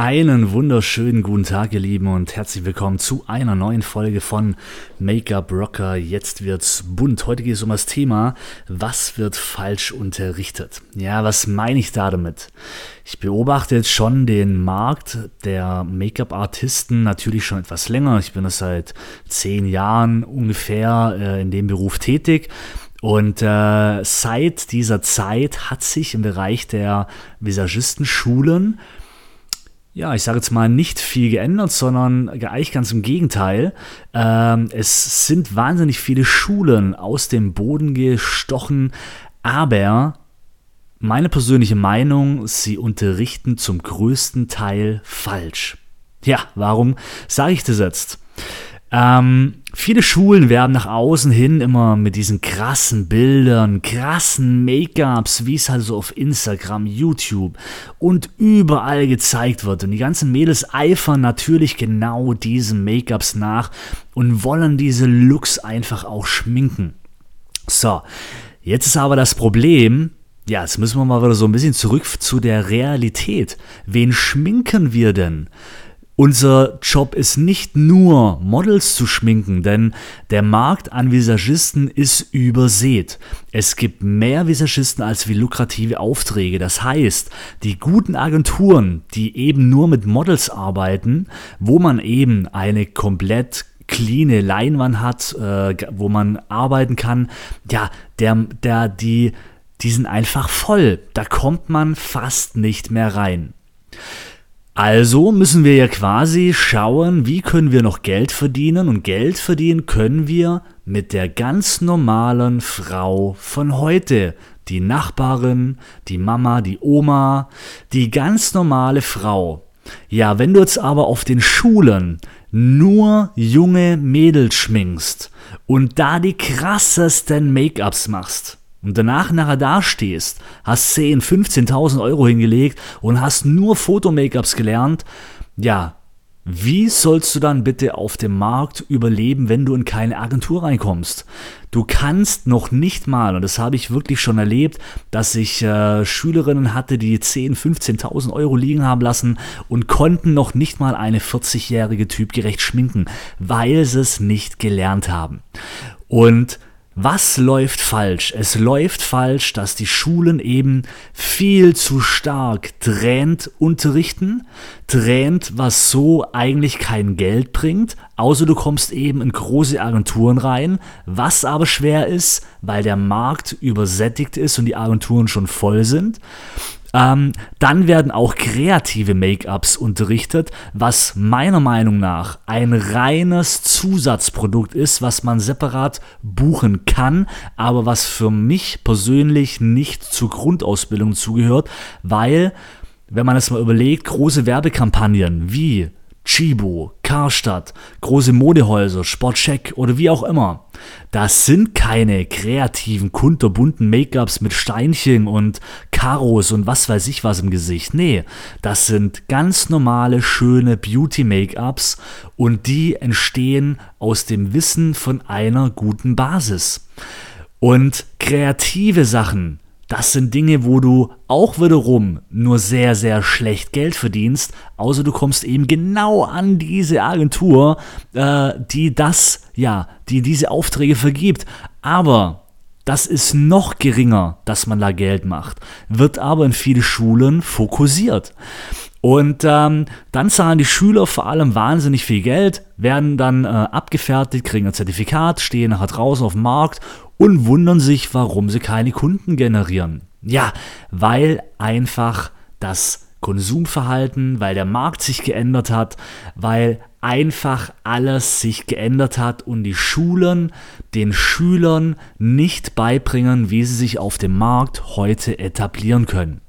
Einen wunderschönen guten Tag, ihr Lieben, und herzlich willkommen zu einer neuen Folge von Make-up Rocker. Jetzt wird's bunt. Heute geht es um das Thema, was wird falsch unterrichtet? Ja, was meine ich da damit? Ich beobachte jetzt schon den Markt der Make-up-Artisten natürlich schon etwas länger. Ich bin das seit zehn Jahren ungefähr äh, in dem Beruf tätig. Und äh, seit dieser Zeit hat sich im Bereich der Visagistenschulen ja, ich sage jetzt mal, nicht viel geändert, sondern eigentlich ganz im Gegenteil. Ähm, es sind wahnsinnig viele Schulen aus dem Boden gestochen, aber meine persönliche Meinung, sie unterrichten zum größten Teil falsch. Ja, warum sage ich das jetzt? Ähm, viele Schulen werden nach außen hin immer mit diesen krassen Bildern, krassen Make-ups, wie es halt so auf Instagram, YouTube und überall gezeigt wird. Und die ganzen Mädels eifern natürlich genau diesen Make-ups nach und wollen diese Looks einfach auch schminken. So, jetzt ist aber das Problem, ja, jetzt müssen wir mal wieder so ein bisschen zurück zu der Realität. Wen schminken wir denn? Unser Job ist nicht nur Models zu schminken, denn der Markt an Visagisten ist übersät. Es gibt mehr Visagisten als wie lukrative Aufträge. Das heißt, die guten Agenturen, die eben nur mit Models arbeiten, wo man eben eine komplett cleane Leinwand hat, äh, wo man arbeiten kann, ja, der, der, die, die sind einfach voll. Da kommt man fast nicht mehr rein. Also müssen wir ja quasi schauen, wie können wir noch Geld verdienen und Geld verdienen können wir mit der ganz normalen Frau von heute. Die Nachbarin, die Mama, die Oma, die ganz normale Frau. Ja, wenn du jetzt aber auf den Schulen nur junge Mädels schminkst und da die krassesten Make-ups machst, und danach nachher dastehst, hast 10, 15.000 Euro hingelegt und hast nur Foto-Make-ups gelernt, ja, wie sollst du dann bitte auf dem Markt überleben, wenn du in keine Agentur reinkommst? Du kannst noch nicht mal, und das habe ich wirklich schon erlebt, dass ich äh, Schülerinnen hatte, die 10, 15.000 Euro liegen haben lassen und konnten noch nicht mal eine 40-jährige typgerecht schminken, weil sie es nicht gelernt haben. Und was läuft falsch? Es läuft falsch, dass die Schulen eben viel zu stark Trend unterrichten. Trend, was so eigentlich kein Geld bringt, außer du kommst eben in große Agenturen rein, was aber schwer ist, weil der Markt übersättigt ist und die Agenturen schon voll sind. Ähm, dann werden auch kreative Make-ups unterrichtet, was meiner Meinung nach ein reines Zusatzprodukt ist, was man separat buchen kann, aber was für mich persönlich nicht zur Grundausbildung zugehört, weil wenn man es mal überlegt, große Werbekampagnen wie Chibo, Karstadt, große Modehäuser, Sportcheck oder wie auch immer. Das sind keine kreativen, kunterbunten Make-ups mit Steinchen und Karos und was weiß ich was im Gesicht. Nee, das sind ganz normale, schöne Beauty-Make-ups und die entstehen aus dem Wissen von einer guten Basis. Und kreative Sachen, das sind Dinge, wo du auch wiederum nur sehr, sehr schlecht Geld verdienst, außer du kommst eben genau an diese Agentur, äh, die das, ja, die diese Aufträge vergibt. Aber das ist noch geringer, dass man da Geld macht, wird aber in viele Schulen fokussiert. Und ähm, dann zahlen die Schüler vor allem wahnsinnig viel Geld, werden dann äh, abgefertigt, kriegen ein Zertifikat, stehen nachher draußen auf dem Markt und wundern sich, warum sie keine Kunden generieren. Ja, weil einfach das Konsumverhalten, weil der Markt sich geändert hat, weil einfach alles sich geändert hat und die Schulen den Schülern nicht beibringen, wie sie sich auf dem Markt heute etablieren können.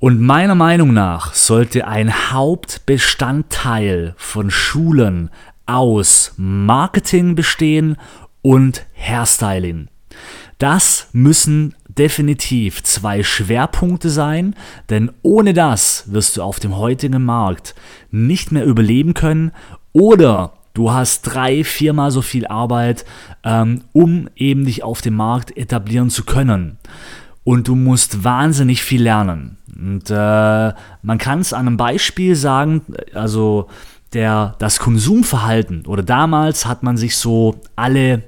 Und meiner Meinung nach sollte ein Hauptbestandteil von Schulen aus Marketing bestehen und Hairstyling. Das müssen definitiv zwei Schwerpunkte sein, denn ohne das wirst du auf dem heutigen Markt nicht mehr überleben können oder du hast drei, viermal so viel Arbeit, ähm, um eben dich auf dem Markt etablieren zu können. Und du musst wahnsinnig viel lernen. Und äh, man kann es an einem Beispiel sagen, also der, das Konsumverhalten oder damals hat man sich so alle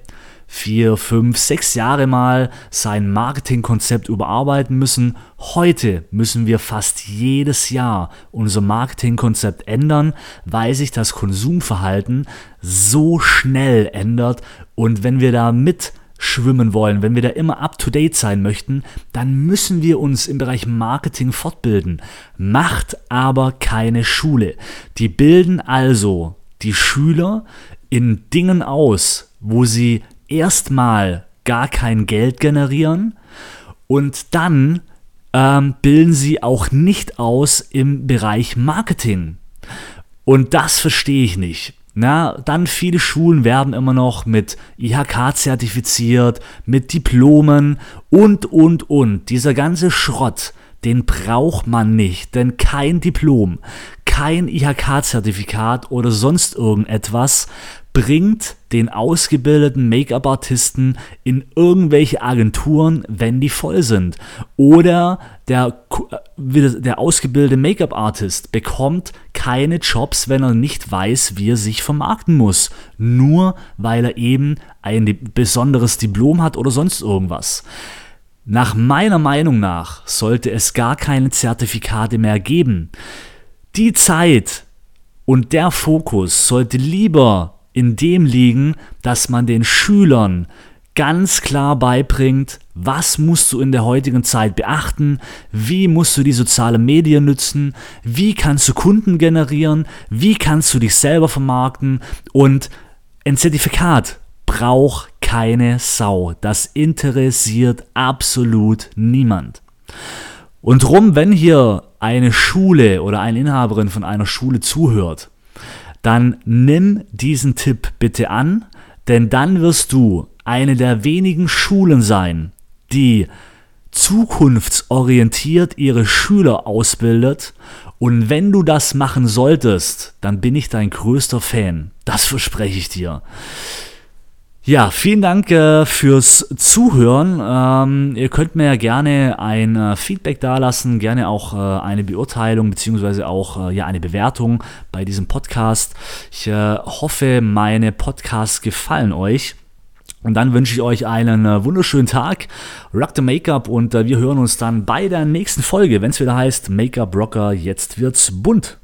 vier, fünf, sechs Jahre mal sein Marketingkonzept überarbeiten müssen. Heute müssen wir fast jedes Jahr unser Marketingkonzept ändern, weil sich das Konsumverhalten so schnell ändert. Und wenn wir da mit schwimmen wollen, wenn wir da immer up-to-date sein möchten, dann müssen wir uns im Bereich Marketing fortbilden. Macht aber keine Schule. Die bilden also die Schüler in Dingen aus, wo sie erstmal gar kein Geld generieren und dann ähm, bilden sie auch nicht aus im Bereich Marketing. Und das verstehe ich nicht. Na, dann viele Schulen werden immer noch mit IHK zertifiziert, mit Diplomen und, und, und. Dieser ganze Schrott, den braucht man nicht, denn kein Diplom, kein IHK-Zertifikat oder sonst irgendetwas bringt den ausgebildeten Make-up-Artisten in irgendwelche Agenturen, wenn die voll sind. Oder der, äh, der ausgebildete Make-up-Artist bekommt keine Jobs, wenn er nicht weiß, wie er sich vermarkten muss. Nur weil er eben ein besonderes Diplom hat oder sonst irgendwas. Nach meiner Meinung nach sollte es gar keine Zertifikate mehr geben. Die Zeit und der Fokus sollte lieber in dem liegen, dass man den Schülern ganz klar beibringt, was musst du in der heutigen Zeit beachten, wie musst du die sozialen Medien nutzen, wie kannst du Kunden generieren, wie kannst du dich selber vermarkten und ein Zertifikat braucht keine Sau. Das interessiert absolut niemand. Und drum, wenn hier eine Schule oder eine Inhaberin von einer Schule zuhört dann nimm diesen Tipp bitte an, denn dann wirst du eine der wenigen Schulen sein, die zukunftsorientiert ihre Schüler ausbildet. Und wenn du das machen solltest, dann bin ich dein größter Fan. Das verspreche ich dir. Ja, vielen Dank äh, fürs Zuhören. Ähm, ihr könnt mir ja gerne ein äh, Feedback dalassen, gerne auch äh, eine Beurteilung beziehungsweise auch äh, ja eine Bewertung bei diesem Podcast. Ich äh, hoffe, meine Podcasts gefallen euch. Und dann wünsche ich euch einen äh, wunderschönen Tag. Rock the Make-up und wir hören uns dann bei der nächsten Folge, wenn es wieder heißt Make-up Rocker, jetzt wird's bunt.